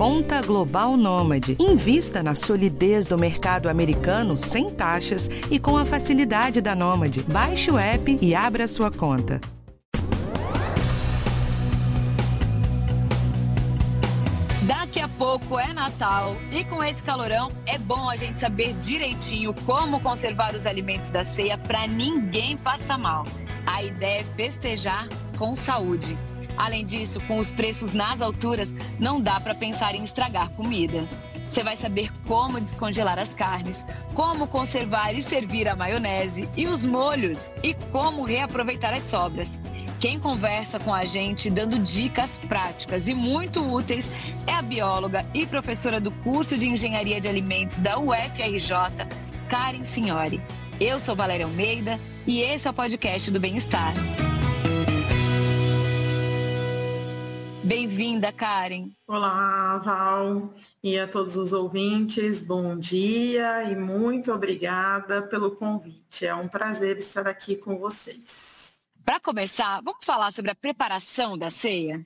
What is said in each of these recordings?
Conta Global Nômade. Invista na solidez do mercado americano sem taxas e com a facilidade da Nômade. Baixe o app e abra sua conta. Daqui a pouco é Natal e com esse calorão é bom a gente saber direitinho como conservar os alimentos da ceia para ninguém passar mal. A ideia é festejar com saúde. Além disso, com os preços nas alturas, não dá para pensar em estragar comida. Você vai saber como descongelar as carnes, como conservar e servir a maionese e os molhos e como reaproveitar as sobras. Quem conversa com a gente dando dicas práticas e muito úteis é a bióloga e professora do curso de Engenharia de Alimentos da UFRJ, Karen Signori. Eu sou Valéria Almeida e esse é o podcast do Bem-Estar. Bem-vinda, Karen. Olá, Val, e a todos os ouvintes, bom dia e muito obrigada pelo convite. É um prazer estar aqui com vocês. Para começar, vamos falar sobre a preparação da ceia?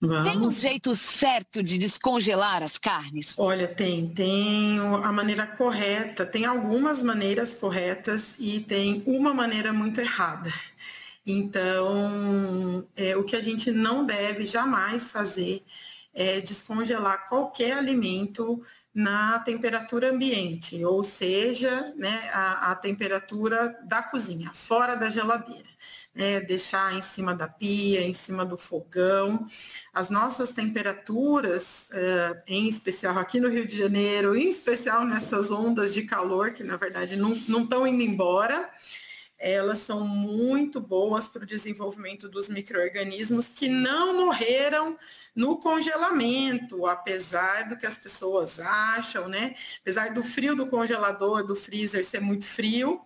Vamos. Tem um jeito certo de descongelar as carnes? Olha, tem. Tem a maneira correta. Tem algumas maneiras corretas e tem uma maneira muito errada. Então, é, o que a gente não deve jamais fazer é descongelar qualquer alimento na temperatura ambiente, ou seja, né, a, a temperatura da cozinha, fora da geladeira. Né, deixar em cima da pia, em cima do fogão. As nossas temperaturas, é, em especial aqui no Rio de Janeiro, em especial nessas ondas de calor, que na verdade não estão indo embora, elas são muito boas para o desenvolvimento dos micro-organismos que não morreram no congelamento, apesar do que as pessoas acham, né? Apesar do frio do congelador, do freezer ser muito frio,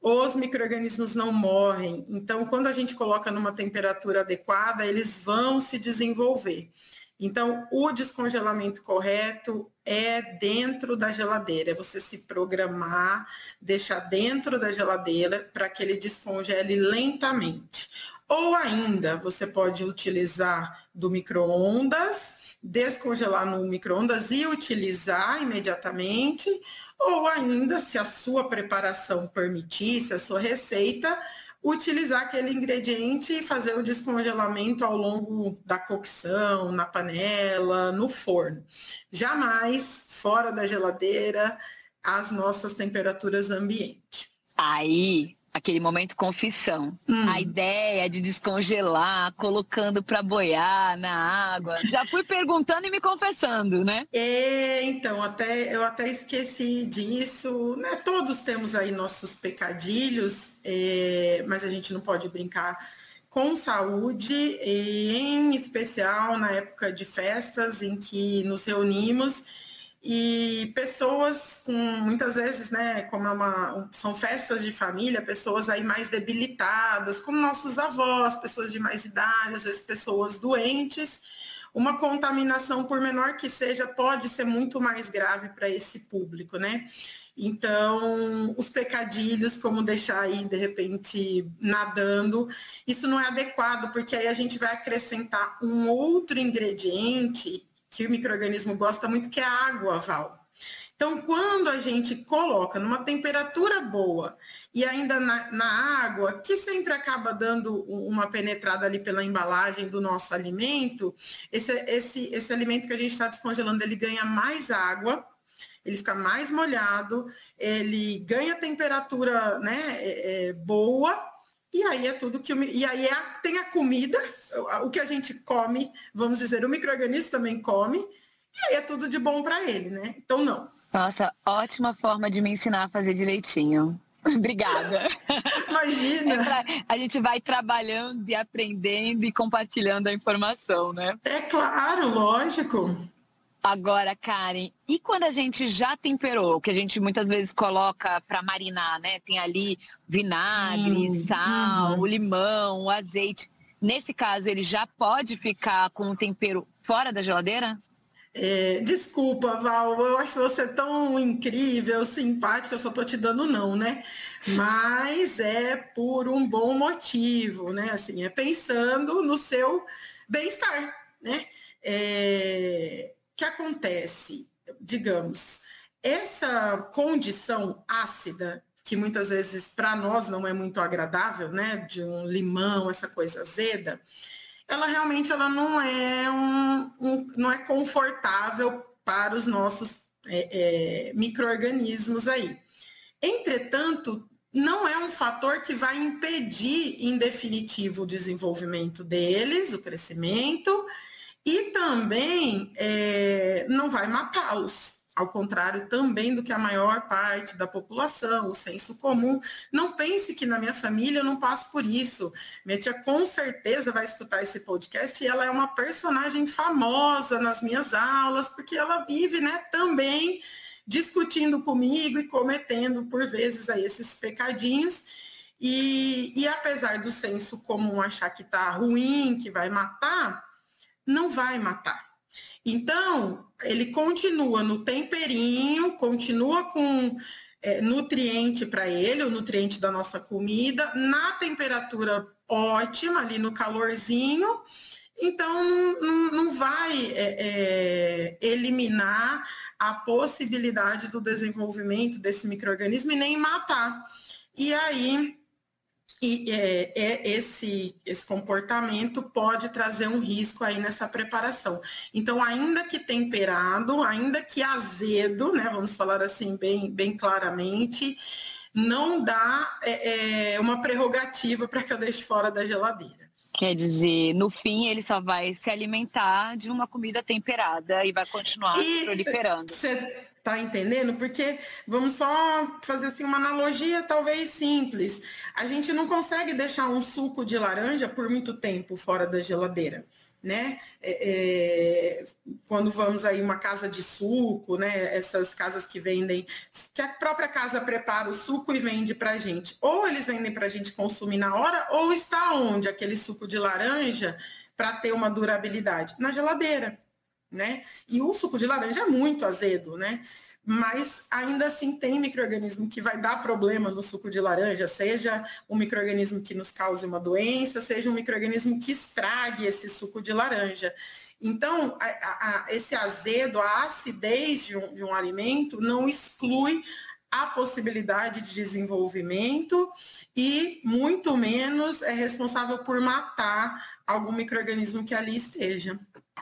os micro-organismos não morrem. Então, quando a gente coloca numa temperatura adequada, eles vão se desenvolver. Então, o descongelamento correto é dentro da geladeira, é você se programar, deixar dentro da geladeira para que ele descongele lentamente. Ou ainda, você pode utilizar do micro-ondas, descongelar no micro-ondas e utilizar imediatamente, ou ainda, se a sua preparação permitir, se a sua receita, utilizar aquele ingrediente e fazer o descongelamento ao longo da cocção, na panela, no forno. Jamais fora da geladeira, as nossas temperaturas ambiente. Aí, aquele momento confissão. Hum. A ideia de descongelar, colocando para boiar na água. Já fui perguntando e me confessando, né? É, então, até eu até esqueci disso. Né? Todos temos aí nossos pecadilhos, é, mas a gente não pode brincar com saúde, e em especial na época de festas em que nos reunimos e pessoas com muitas vezes, né, como é uma, são festas de família, pessoas aí mais debilitadas, como nossos avós, pessoas de mais idade, às vezes pessoas doentes, uma contaminação, por menor que seja, pode ser muito mais grave para esse público, né? Então, os pecadilhos, como deixar aí, de repente, nadando, isso não é adequado, porque aí a gente vai acrescentar um outro ingrediente que o microorganismo gosta muito, que é a água, Val. Então, quando a gente coloca numa temperatura boa e ainda na, na, água, que sempre acaba dando uma penetrada ali pela embalagem do nosso alimento, esse, esse, esse alimento que a gente está descongelando, ele ganha mais água, ele fica mais molhado, ele ganha temperatura né, é, é, boa e aí é tudo que. E aí é, tem a comida, o que a gente come, vamos dizer, o microorganismo também come, e aí é tudo de bom para ele, né? Então não. Nossa, ótima forma de me ensinar a fazer direitinho. Obrigada. Imagina. É pra, a gente vai trabalhando e aprendendo e compartilhando a informação, né? É claro, lógico. Agora, Karen, e quando a gente já temperou, que a gente muitas vezes coloca para marinar, né? Tem ali vinagre, hum, sal, o limão, o azeite. Nesse caso, ele já pode ficar com o tempero fora da geladeira? É, desculpa, Val, eu acho você tão incrível, simpática, eu só tô te dando não, né? Mas é por um bom motivo, né? Assim, é pensando no seu bem-estar, né? É, que acontece? Digamos, essa condição ácida, que muitas vezes para nós não é muito agradável, né? De um limão, essa coisa azeda, ela realmente ela não é um, um não é confortável para os nossos é, é, micro-organismos aí. Entretanto, não é um fator que vai impedir, em definitivo, o desenvolvimento deles, o crescimento, e também é, não vai matá-los. Ao contrário também do que a maior parte da população, o senso comum. Não pense que na minha família eu não passo por isso. Minha tia com certeza vai escutar esse podcast e ela é uma personagem famosa nas minhas aulas, porque ela vive né, também discutindo comigo e cometendo, por vezes, aí, esses pecadinhos. E, e apesar do senso comum achar que está ruim, que vai matar, não vai matar. Então, ele continua no temperinho, continua com é, nutriente para ele, o nutriente da nossa comida, na temperatura ótima, ali no calorzinho. Então, não, não vai é, é, eliminar a possibilidade do desenvolvimento desse microorganismo e nem matar. E aí, e é, é, esse, esse comportamento pode trazer um risco aí nessa preparação. Então, ainda que temperado, ainda que azedo, né, vamos falar assim bem, bem claramente, não dá é, é uma prerrogativa para que eu deixe fora da geladeira. Quer dizer, no fim ele só vai se alimentar de uma comida temperada e vai continuar e proliferando. Cê Tá entendendo? Porque vamos só fazer assim uma analogia talvez simples. A gente não consegue deixar um suco de laranja por muito tempo fora da geladeira. Né? É, é, quando vamos aí uma casa de suco, né? Essas casas que vendem, que a própria casa prepara o suco e vende para gente. Ou eles vendem para gente consumir na hora, ou está onde aquele suco de laranja para ter uma durabilidade na geladeira né? E o suco de laranja é muito azedo, né? Mas ainda assim tem microorganismo que vai dar problema no suco de laranja, seja um microorganismo que nos cause uma doença, seja um microorganismo que estrague esse suco de laranja. Então, a, a, esse azedo, a acidez de um, de um alimento não exclui a possibilidade de desenvolvimento e muito menos é responsável por matar algum microorganismo que ali esteja.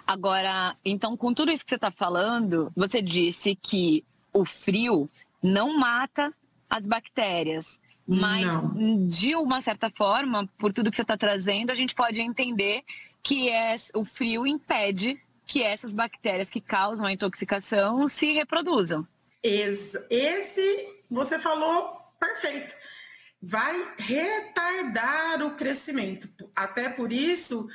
Agora, então, com tudo isso que você está falando, você disse que o frio não mata as bactérias. Mas, não. de uma certa forma, por tudo que você está trazendo, a gente pode entender que é, o frio impede que essas bactérias que causam a intoxicação se reproduzam. Esse, você falou perfeito. Vai retardar o crescimento. Até por isso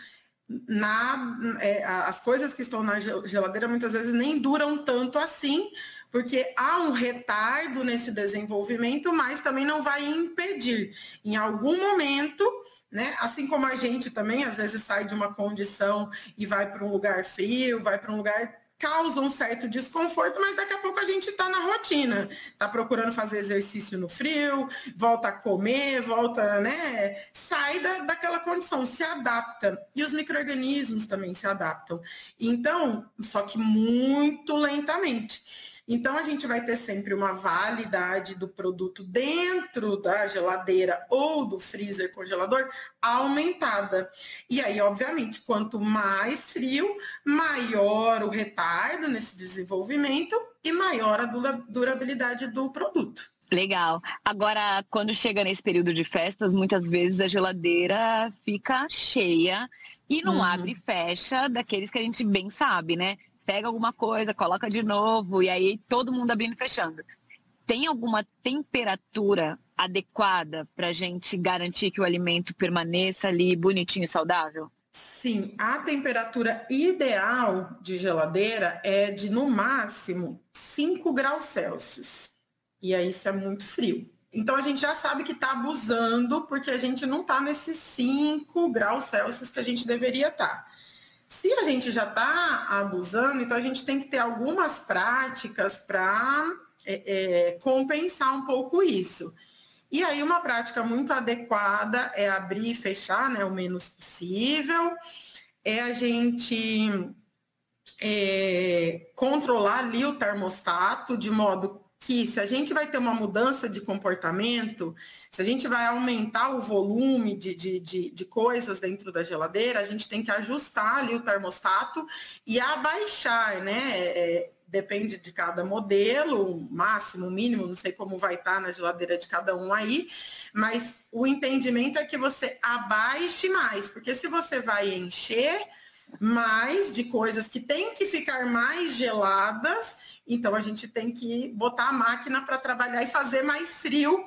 na, é, as coisas que estão na geladeira muitas vezes nem duram tanto assim, porque há um retardo nesse desenvolvimento, mas também não vai impedir. Em algum momento, né, assim como a gente também às vezes sai de uma condição e vai para um lugar frio, vai para um lugar causa um certo desconforto, mas daqui a pouco a gente está na rotina, está procurando fazer exercício no frio, volta a comer, volta, né? Sai da, daquela condição, se adapta. E os micro-organismos também se adaptam. Então, só que muito lentamente. Então, a gente vai ter sempre uma validade do produto dentro da geladeira ou do freezer congelador aumentada. E aí, obviamente, quanto mais frio, maior o retardo nesse desenvolvimento e maior a durabilidade do produto. Legal. Agora, quando chega nesse período de festas, muitas vezes a geladeira fica cheia e não uhum. abre e fecha daqueles que a gente bem sabe, né? Pega alguma coisa, coloca de novo, e aí todo mundo abrindo e fechando. Tem alguma temperatura adequada para a gente garantir que o alimento permaneça ali bonitinho e saudável? Sim, a temperatura ideal de geladeira é de no máximo 5 graus Celsius. E aí isso é muito frio. Então a gente já sabe que está abusando, porque a gente não está nesses 5 graus Celsius que a gente deveria estar. Tá. Se a gente já está abusando, então a gente tem que ter algumas práticas para é, é, compensar um pouco isso. E aí uma prática muito adequada é abrir e fechar né, o menos possível, é a gente é, controlar ali o termostato de modo que se a gente vai ter uma mudança de comportamento, se a gente vai aumentar o volume de, de, de, de, coisas dentro da geladeira, a gente tem que ajustar ali o termostato e abaixar, né? É, depende de cada modelo, máximo, mínimo, não sei como vai estar na geladeira de cada um aí, mas o entendimento é que você abaixe mais, porque se você vai encher mais de coisas que têm que ficar mais geladas, então a gente tem que botar a máquina para trabalhar e fazer mais frio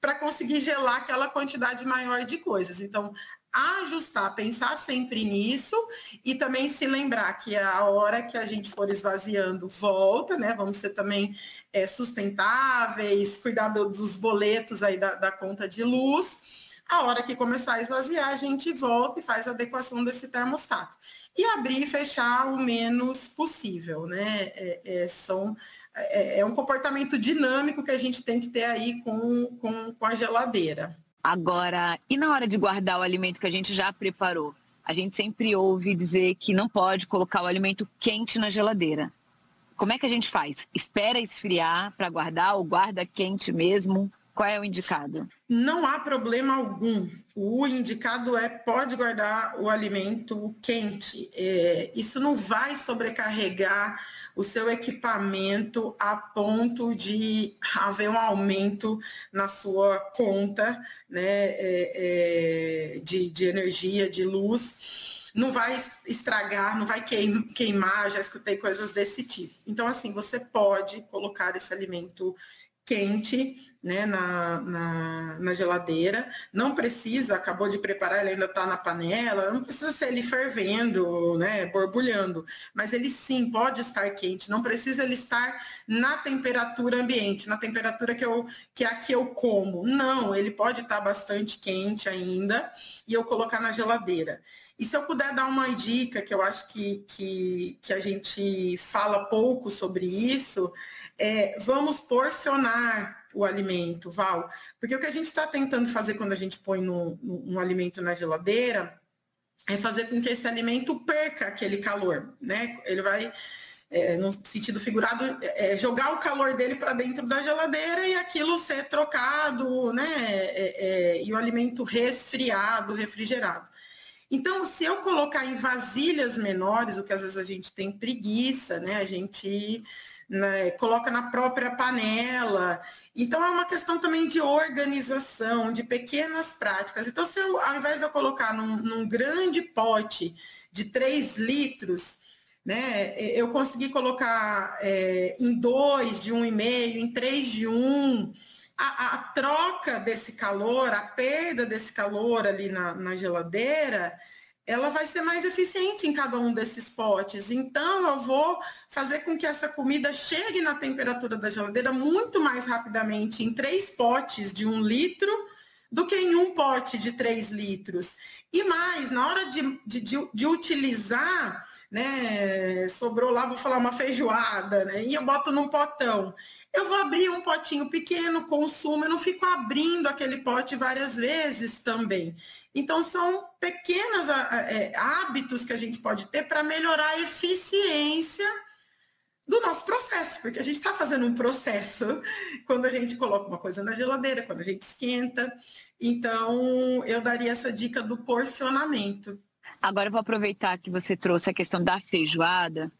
para conseguir gelar aquela quantidade maior de coisas. Então, ajustar, pensar sempre nisso e também se lembrar que a hora que a gente for esvaziando volta, né? Vamos ser também é, sustentáveis, cuidar dos boletos aí da, da conta de luz. A hora que começar a esvaziar, a gente volta e faz a adequação desse termostato. E abrir e fechar o menos possível, né? É, é, são, é, é um comportamento dinâmico que a gente tem que ter aí com, com, com a geladeira. Agora, e na hora de guardar o alimento que a gente já preparou? A gente sempre ouve dizer que não pode colocar o alimento quente na geladeira. Como é que a gente faz? Espera esfriar para guardar ou guarda quente mesmo? Qual é o indicado? Não há problema algum. O indicado é pode guardar o alimento quente. É, isso não vai sobrecarregar o seu equipamento a ponto de haver um aumento na sua conta né, é, é, de, de energia, de luz não vai estragar, não vai queimar, já escutei coisas desse tipo. Então, assim, você pode colocar esse alimento quente né, na, na, na, geladeira. Não precisa, acabou de preparar, ele ainda está na panela, não precisa ser ele fervendo, né, borbulhando. Mas ele sim pode estar quente, não precisa ele estar na temperatura ambiente, na temperatura que, eu, que aqui eu como. Não, ele pode estar bastante quente ainda e eu colocar na geladeira. E se eu puder dar uma dica, que eu acho que, que, que a gente fala pouco sobre isso, é vamos porcionar o alimento, Val. Porque o que a gente está tentando fazer quando a gente põe no, no, um alimento na geladeira é fazer com que esse alimento perca aquele calor, né? Ele vai, é, no sentido figurado, é, jogar o calor dele para dentro da geladeira e aquilo ser trocado, né? É, é, e o alimento resfriado, refrigerado. Então, se eu colocar em vasilhas menores, o que às vezes a gente tem preguiça, né? A gente né, coloca na própria panela. Então, é uma questão também de organização, de pequenas práticas. Então, se eu, ao invés de eu colocar num, num grande pote de 3 litros, né, eu consegui colocar é, em dois de um e meio, em três de um, a, a, troca desse calor, a perda desse calor ali na, na geladeira, ela vai ser mais eficiente em cada um desses potes. Então, eu vou fazer com que essa comida chegue na temperatura da geladeira muito mais rapidamente em três potes de um litro do que em um pote de três litros. E mais, na hora de, de, de, utilizar, né, sobrou lá, vou falar uma feijoada, né, e eu boto num potão. Eu vou abrir um potinho pequeno, consumo, eu não fico abrindo aquele pote várias vezes também. Então, são pequenos é, hábitos que a gente pode ter para melhorar a eficiência do nosso processo, porque a gente está fazendo um processo quando a gente coloca uma coisa na geladeira, quando a gente esquenta. Então, eu daria essa dica do porcionamento. Agora vou aproveitar que você trouxe a questão da feijoada.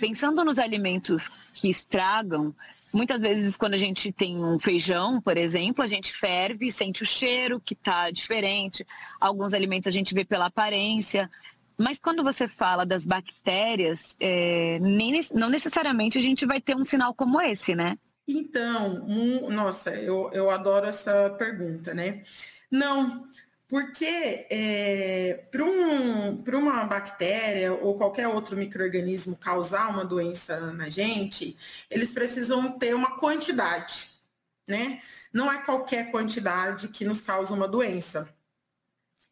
Pensando nos alimentos que estragam, Muitas vezes, quando a gente tem um feijão, por exemplo, a gente ferve, sente o cheiro que está diferente. Alguns alimentos a gente vê pela aparência. Mas quando você fala das bactérias, é, nem, não necessariamente a gente vai ter um sinal como esse, né? Então, um, nossa, eu, eu adoro essa pergunta, né? Não, porque é, para um, uma bactéria ou qualquer outro microorganismo causar uma doença na gente, eles precisam ter uma quantidade, né? Não é qualquer quantidade que nos causa uma doença.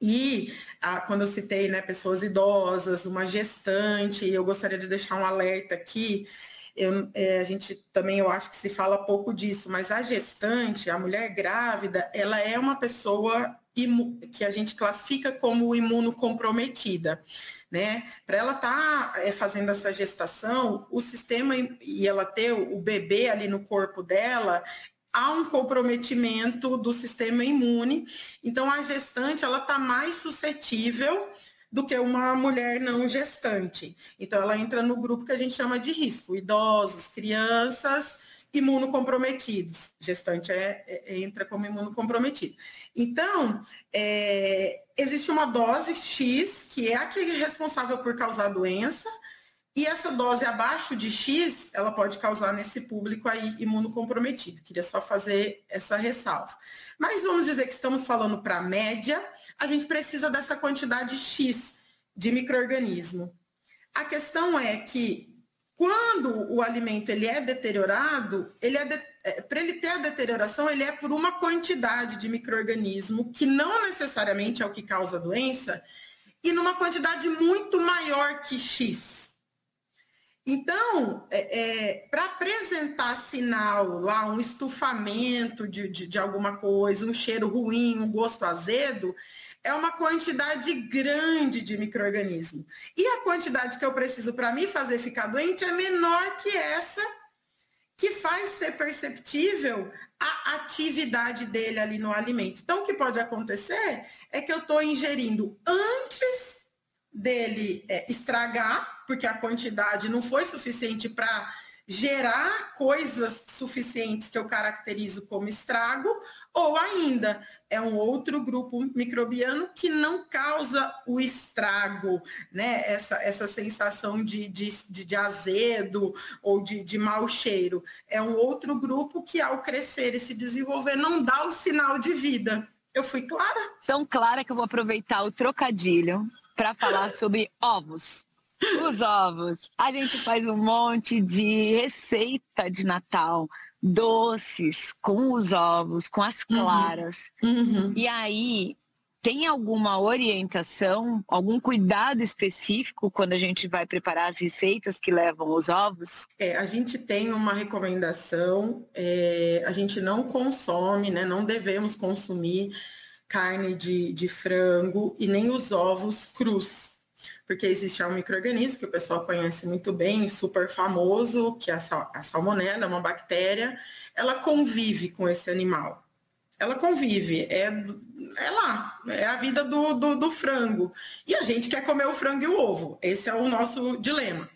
E ah, quando eu citei né, pessoas idosas, uma gestante, eu gostaria de deixar um alerta aqui. Eu, é, a gente também eu acho que se fala pouco disso, mas a gestante, a mulher grávida, ela é uma pessoa que a gente classifica como imunocomprometida. Né? Para ela estar tá, é, fazendo essa gestação, o sistema e ela ter o bebê ali no corpo dela, há um comprometimento do sistema imune. Então a gestante ela está mais suscetível do que uma mulher não gestante. Então ela entra no grupo que a gente chama de risco, idosos, crianças imunocomprometidos. Gestante é, é, entra como imunocomprometido. Então, é, existe uma dose X, que é a que é responsável por causar a doença, e essa dose abaixo de X, ela pode causar nesse público aí imunocomprometido. Queria só fazer essa ressalva. Mas vamos dizer que estamos falando para a média, a gente precisa dessa quantidade X de microorganismo. A questão é que quando o alimento ele é deteriorado, ele é, de, é para ele ter a deterioração, ele é por uma quantidade de microorganismo que não necessariamente é o que causa a doença e numa quantidade muito maior que X. Então, é, é, para apresentar sinal lá, um estufamento de, de, de alguma coisa, um cheiro ruim, um gosto azedo, é uma quantidade grande de microorganismo. E a quantidade que eu preciso para me fazer ficar doente é menor que essa que faz ser perceptível a atividade dele ali no alimento. Então, o que pode acontecer é que eu estou ingerindo antes dele é, estragar, porque a quantidade não foi suficiente para gerar coisas suficientes que eu caracterizo como estrago, ou ainda é um outro grupo microbiano que não causa o estrago, né? Essa, essa sensação de, de, de azedo ou de, de mau cheiro. É um outro grupo que, ao crescer e se desenvolver, não dá o sinal de vida. Eu fui clara? Tão clara que eu vou aproveitar o trocadilho para falar sobre ovos. Os ovos. A gente faz um monte de receita de Natal, doces com os ovos, com as uhum. claras. Uhum. E aí, tem alguma orientação, algum cuidado específico quando a gente vai preparar as receitas que levam os ovos? É, a gente tem uma recomendação, é, a gente não consome, né, não devemos consumir carne de, de frango e nem os ovos crus porque existe um microorganismo que o pessoal conhece muito bem, super famoso, que é a, sal, a salmonela, é uma bactéria, ela convive com esse animal. Ela convive, é, é lá, é a vida do, do, do frango. E a gente quer comer o frango e o ovo. Esse é o nosso dilema.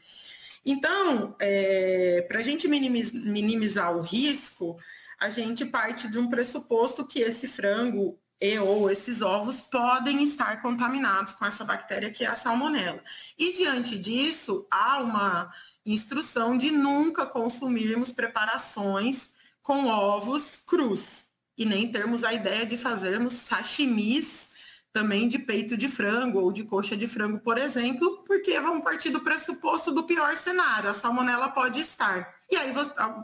Então, é, para a gente minimizar o risco, a gente parte de um pressuposto que esse frango e ou esses ovos podem estar contaminados com essa bactéria que é a salmonela. E diante disso, há uma instrução de nunca consumirmos preparações com ovos crus e nem termos a ideia de fazermos sashimis também de peito de frango ou de coxa de frango, por exemplo, porque vamos partir do pressuposto do pior cenário, a salmonela pode estar. E aí,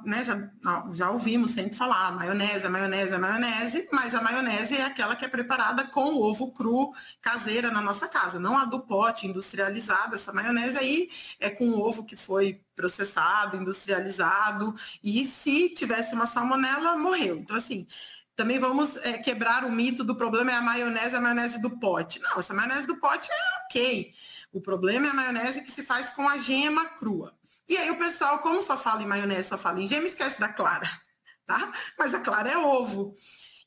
né, já, já ouvimos sempre falar maionese, maionese, maionese, mas a maionese é aquela que é preparada com ovo cru caseira na nossa casa, não a do pote industrializada. Essa maionese aí é com ovo que foi processado, industrializado, e se tivesse uma salmonela, morreu. Então, assim, também vamos é, quebrar o mito do problema é a maionese, a maionese do pote. Não, essa maionese do pote é ok. O problema é a maionese que se faz com a gema crua. E aí o pessoal, como só fala em maionese, só fala em gema, esquece da clara, tá? Mas a clara é ovo.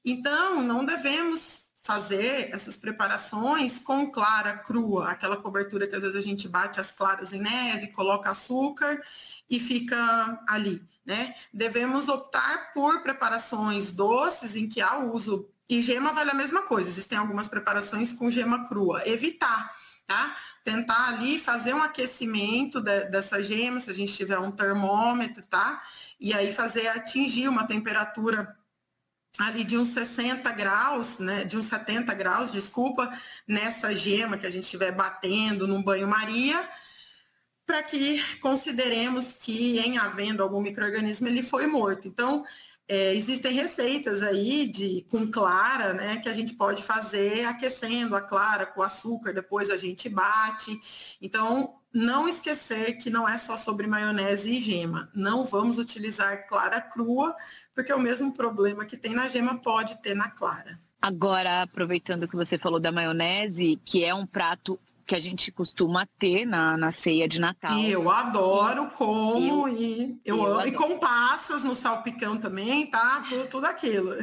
Então, não devemos fazer essas preparações com clara crua, aquela cobertura que às vezes a gente bate as claras em neve, coloca açúcar e fica ali, né? Devemos optar por preparações doces em que há uso e gema vale a mesma coisa. Existem algumas preparações com gema crua. Evitar, tá? Tentar ali fazer um aquecimento de, dessa gema, se a gente tiver um termômetro, tá? E aí fazer atingir uma temperatura ali de uns 60 graus, né, de uns 70 graus, desculpa, nessa gema que a gente estiver batendo num banho-maria, para que consideremos que em havendo algum microorganismo ele foi morto. Então, é, existem receitas aí de com clara, né, que a gente pode fazer aquecendo a clara com açúcar, depois a gente bate. Então, não esquecer que não é só sobre maionese e gema. Não vamos utilizar clara crua, porque é o mesmo problema que tem na gema pode ter na clara. Agora, aproveitando que você falou da maionese, que é um prato que a gente costuma ter na, na ceia de Natal. E eu adoro, como eu, e eu, eu amo. Adoro. E com passas no salpicão também, tá? Tudo, tudo aquilo.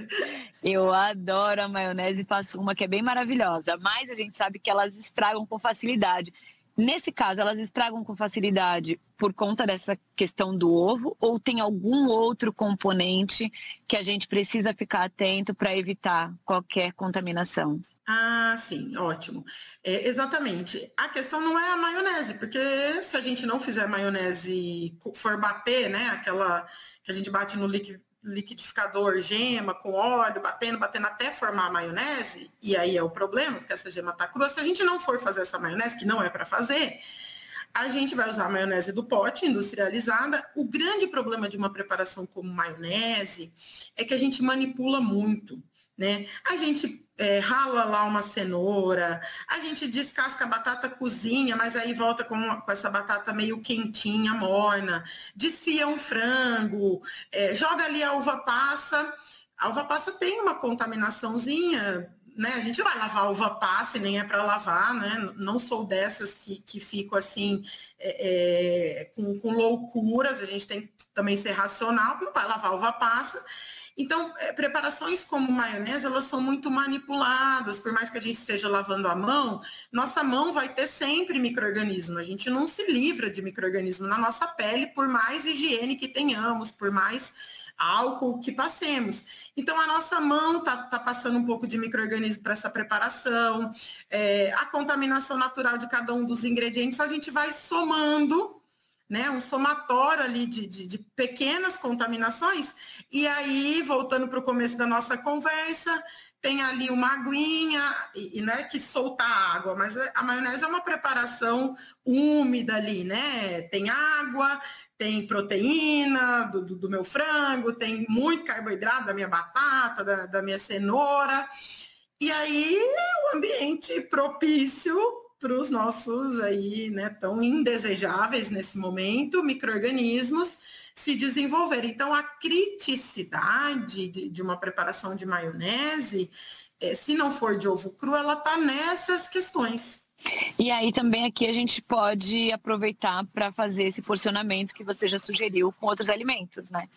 Eu adoro a maionese e faço uma que é bem maravilhosa, mas a gente sabe que elas estragam com facilidade. Nesse caso, elas estragam com facilidade por conta dessa questão do ovo ou tem algum outro componente que a gente precisa ficar atento para evitar qualquer contaminação? Ah, sim, ótimo. É, exatamente. A questão não é a maionese, porque se a gente não fizer maionese, for bater, né, aquela que a gente bate no liquidificador gema com óleo, batendo, batendo até formar a maionese, e aí é o problema, porque essa gema está crua. Se a gente não for fazer essa maionese, que não é para fazer, a gente vai usar a maionese do pote industrializada. O grande problema de uma preparação como maionese é que a gente manipula muito, né? A gente é, rala lá uma cenoura, a gente descasca a batata, cozinha, mas aí volta com, com essa batata meio quentinha, morna, desfia um frango, é, joga ali a uva passa. A uva passa tem uma contaminaçãozinha, né? A gente vai lavar a uva passa e nem é para lavar, né? Não sou dessas que, que fico assim é, é, com, com loucuras, a gente tem que também ser racional, não vai lavar a uva passa. Então, é, preparações como maionese, elas são muito manipuladas, por mais que a gente esteja lavando a mão, nossa mão vai ter sempre microorganismo. A gente não se livra de microorganismo na nossa pele, por mais higiene que tenhamos, por mais álcool que passemos. Então, a nossa mão está tá passando um pouco de microorganismo para essa preparação, é, a contaminação natural de cada um dos ingredientes, a gente vai somando né, um somatório ali de, de, de pequenas contaminações. E aí, voltando para o começo da nossa conversa, tem ali uma aguinha, e, não é que soltar água, mas a maionese é uma preparação úmida ali, né? Tem água, tem proteína do, do, do meu frango, tem muito carboidrato da minha batata, da, da minha cenoura. E aí, o ambiente propício para os nossos aí, né, tão indesejáveis nesse momento, micro-organismos se desenvolverem. Então, a criticidade de, de uma preparação de maionese, é, se não for de ovo cru, ela está nessas questões. E aí também aqui a gente pode aproveitar para fazer esse porcionamento que você já sugeriu com outros alimentos, né?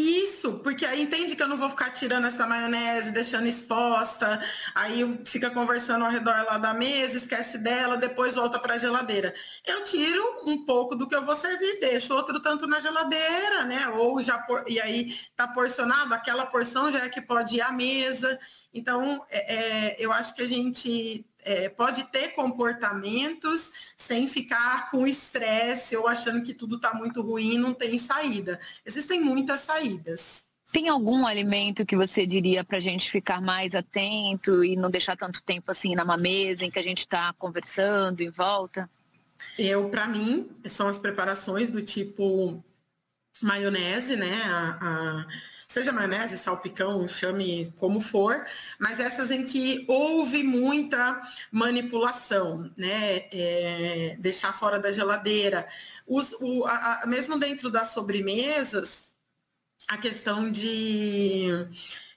Isso, porque aí entende que eu não vou ficar tirando essa maionese, deixando exposta, aí fica conversando ao redor lá da mesa, esquece dela, depois volta para a geladeira. Eu tiro um pouco do que eu vou servir, deixo outro tanto na geladeira, né? Ou já por... e aí tá porcionado, aquela porção já é que pode ir à mesa. Então, é, é, eu acho que a gente é, pode ter comportamentos sem ficar com estresse ou achando que tudo está muito ruim e não tem saída. Existem muitas saídas. Tem algum alimento que você diria para a gente ficar mais atento e não deixar tanto tempo assim numa mesa em que a gente está conversando em volta? Eu, para mim, são as preparações do tipo maionese, né? A, a seja maionese, salpicão, chame como for, mas essas em que houve muita manipulação, né? É, deixar fora da geladeira. Os, o, a, a, mesmo dentro das sobremesas, a questão de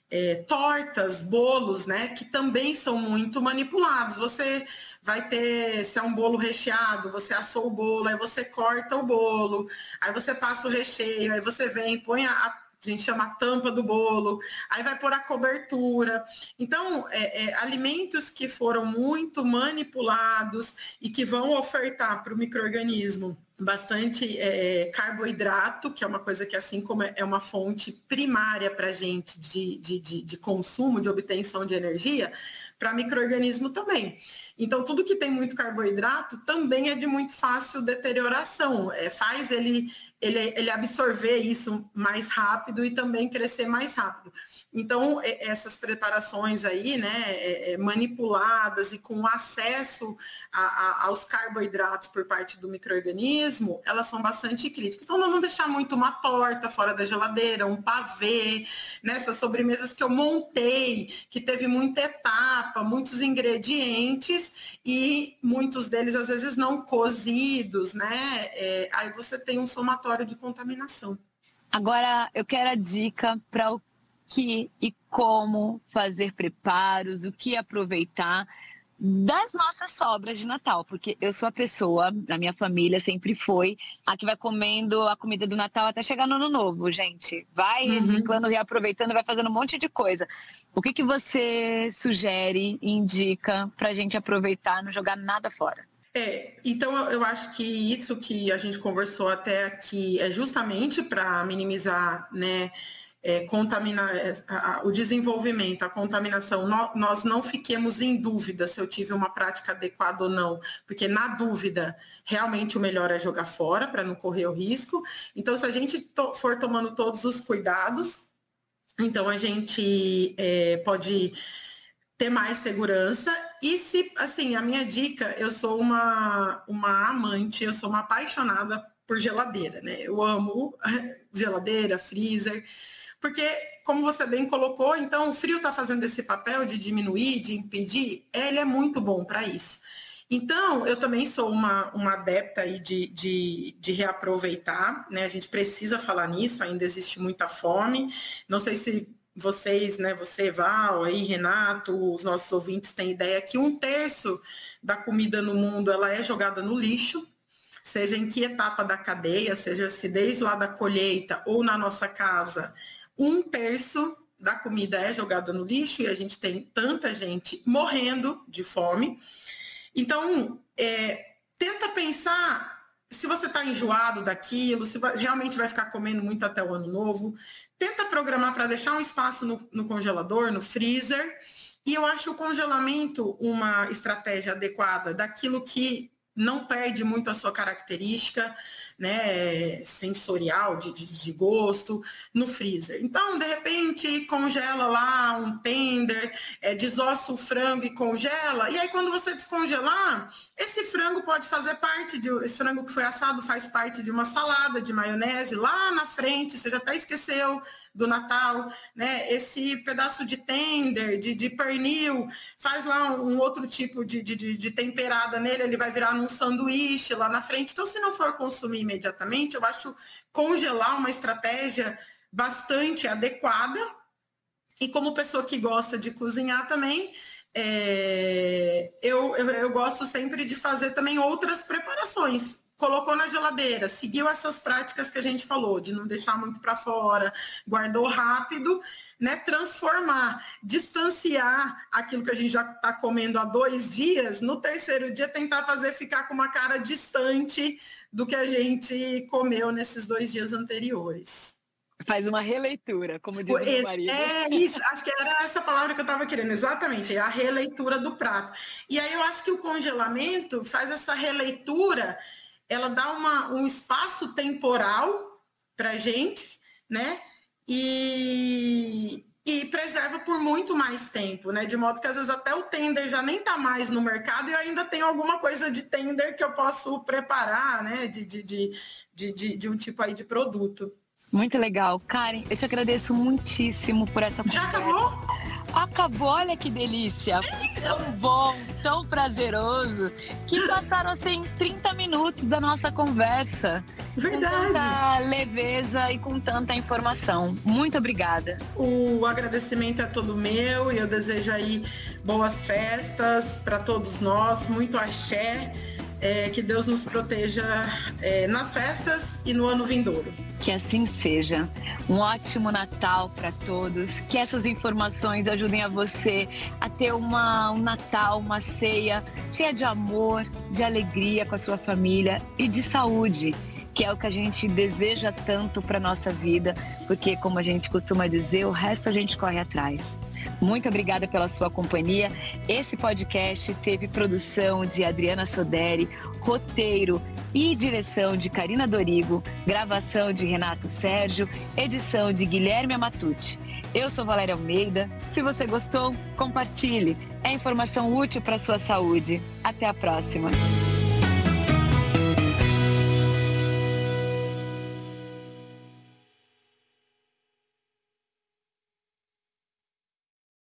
é, tortas, bolos, né? Que também são muito manipulados. Você vai ter, se é um bolo recheado, você assou o bolo, aí você corta o bolo, aí você passa o recheio, aí você vem, põe a, a gente chama a tampa do bolo, aí vai pôr a cobertura. Então, é, é, alimentos que foram muito manipulados e que vão ofertar para o microorganismo bastante é, carboidrato, que é uma coisa que, assim como é uma fonte primária para a gente de, de, de, de consumo, de obtenção de energia, para microorganismo também. Então, tudo que tem muito carboidrato também é de muito fácil deterioração. É, faz ele, ele, ele absorver isso mais rápido e também crescer mais rápido. Então, essas preparações aí, né, é, é, manipuladas e com acesso a, a, aos carboidratos por parte do microorganismo, elas são bastante críticas. Então, não deixar muito uma torta fora da geladeira, um pavê, nessas sobremesas que eu montei, que teve muita etapa, muitos ingredientes e muitos deles, às vezes, não cozidos, né? É, aí você tem um somatório de contaminação. Agora, eu quero a dica para o que e como fazer preparos, o que aproveitar das nossas sobras de Natal, porque eu sou a pessoa, a minha família sempre foi a que vai comendo a comida do Natal até chegar no Ano Novo, gente. Vai uhum. reciclando, reaproveitando, vai fazendo um monte de coisa. O que, que você sugere, indica para a gente aproveitar, não jogar nada fora? É, então eu acho que isso que a gente conversou até aqui é justamente para minimizar, né? É, contaminar é, o desenvolvimento, a contaminação, nós não fiquemos em dúvida se eu tive uma prática adequada ou não, porque na dúvida, realmente o melhor é jogar fora para não correr o risco. Então, se a gente to for tomando todos os cuidados, então a gente é, pode ter mais segurança. E se, assim, a minha dica, eu sou uma, uma amante, eu sou uma apaixonada por geladeira, né? Eu amo geladeira, freezer. Porque, como você bem colocou, então o frio está fazendo esse papel de diminuir, de impedir, ele é muito bom para isso. Então, eu também sou uma, uma adepta aí de, de, de, reaproveitar, né? A gente precisa falar nisso, ainda existe muita fome. Não sei se vocês, né, você, Val, aí, Renato, os nossos ouvintes têm ideia que um terço da comida no mundo ela é jogada no lixo, seja em que etapa da cadeia, seja se desde lá da colheita ou na nossa casa, um terço da comida é jogada no lixo e a gente tem tanta gente morrendo de fome. Então, é, tenta pensar se você está enjoado daquilo, se vai, realmente vai ficar comendo muito até o ano novo. Tenta programar para deixar um espaço no, no congelador, no freezer. E eu acho o congelamento uma estratégia adequada daquilo que não perde muito a sua característica né, sensorial, de, de, de, gosto, no freezer. Então, de repente, congela lá um tender, é, desossa o frango e congela, e aí quando você descongelar, esse frango pode fazer parte de. Esse frango que foi assado faz parte de uma salada de maionese lá na frente, você já até esqueceu do Natal, né? Esse pedaço de tender, de, de pernil, faz lá um outro tipo de, de, de temperada nele, ele vai virar num sanduíche lá na frente. Então, se não for consumir imediatamente, eu acho congelar uma estratégia bastante adequada. E como pessoa que gosta de cozinhar também, é, eu, eu, eu gosto sempre de fazer também outras preparações colocou na geladeira, seguiu essas práticas que a gente falou, de não deixar muito para fora, guardou rápido, né? Transformar, distanciar aquilo que a gente já está comendo há dois dias, no terceiro dia tentar fazer ficar com uma cara distante do que a gente comeu nesses dois dias anteriores. Faz uma releitura, como diz o marido. É isso, acho que era essa palavra que eu estava querendo, exatamente, a releitura do prato. E aí eu acho que o congelamento faz essa releitura ela dá uma, um espaço temporal para a gente, né? E, e preserva por muito mais tempo, né? De modo que às vezes até o tender já nem está mais no mercado e eu ainda tenho alguma coisa de tender que eu posso preparar, né? De, de, de, de, de, um tipo aí de produto. Muito legal. Karen, eu te agradeço muitíssimo por essa conversa. Já acabou? Acabou, olha que delícia. Tão bom, tão prazeroso, que passaram assim 30 minutos da nossa conversa. Verdade. Com tanta leveza e com tanta informação. Muito obrigada. O agradecimento é todo meu e eu desejo aí boas festas para todos nós, muito axé é, que Deus nos proteja é, nas festas e no ano vindouro. Que assim seja. Um ótimo Natal para todos. Que essas informações ajudem a você a ter uma, um Natal, uma ceia cheia de amor, de alegria com a sua família e de saúde que é o que a gente deseja tanto para nossa vida, porque como a gente costuma dizer, o resto a gente corre atrás. Muito obrigada pela sua companhia. Esse podcast teve produção de Adriana Soderi, roteiro e direção de Karina Dorigo, gravação de Renato Sérgio, edição de Guilherme Amatucci. Eu sou Valéria Almeida. Se você gostou, compartilhe. É informação útil para a sua saúde. Até a próxima.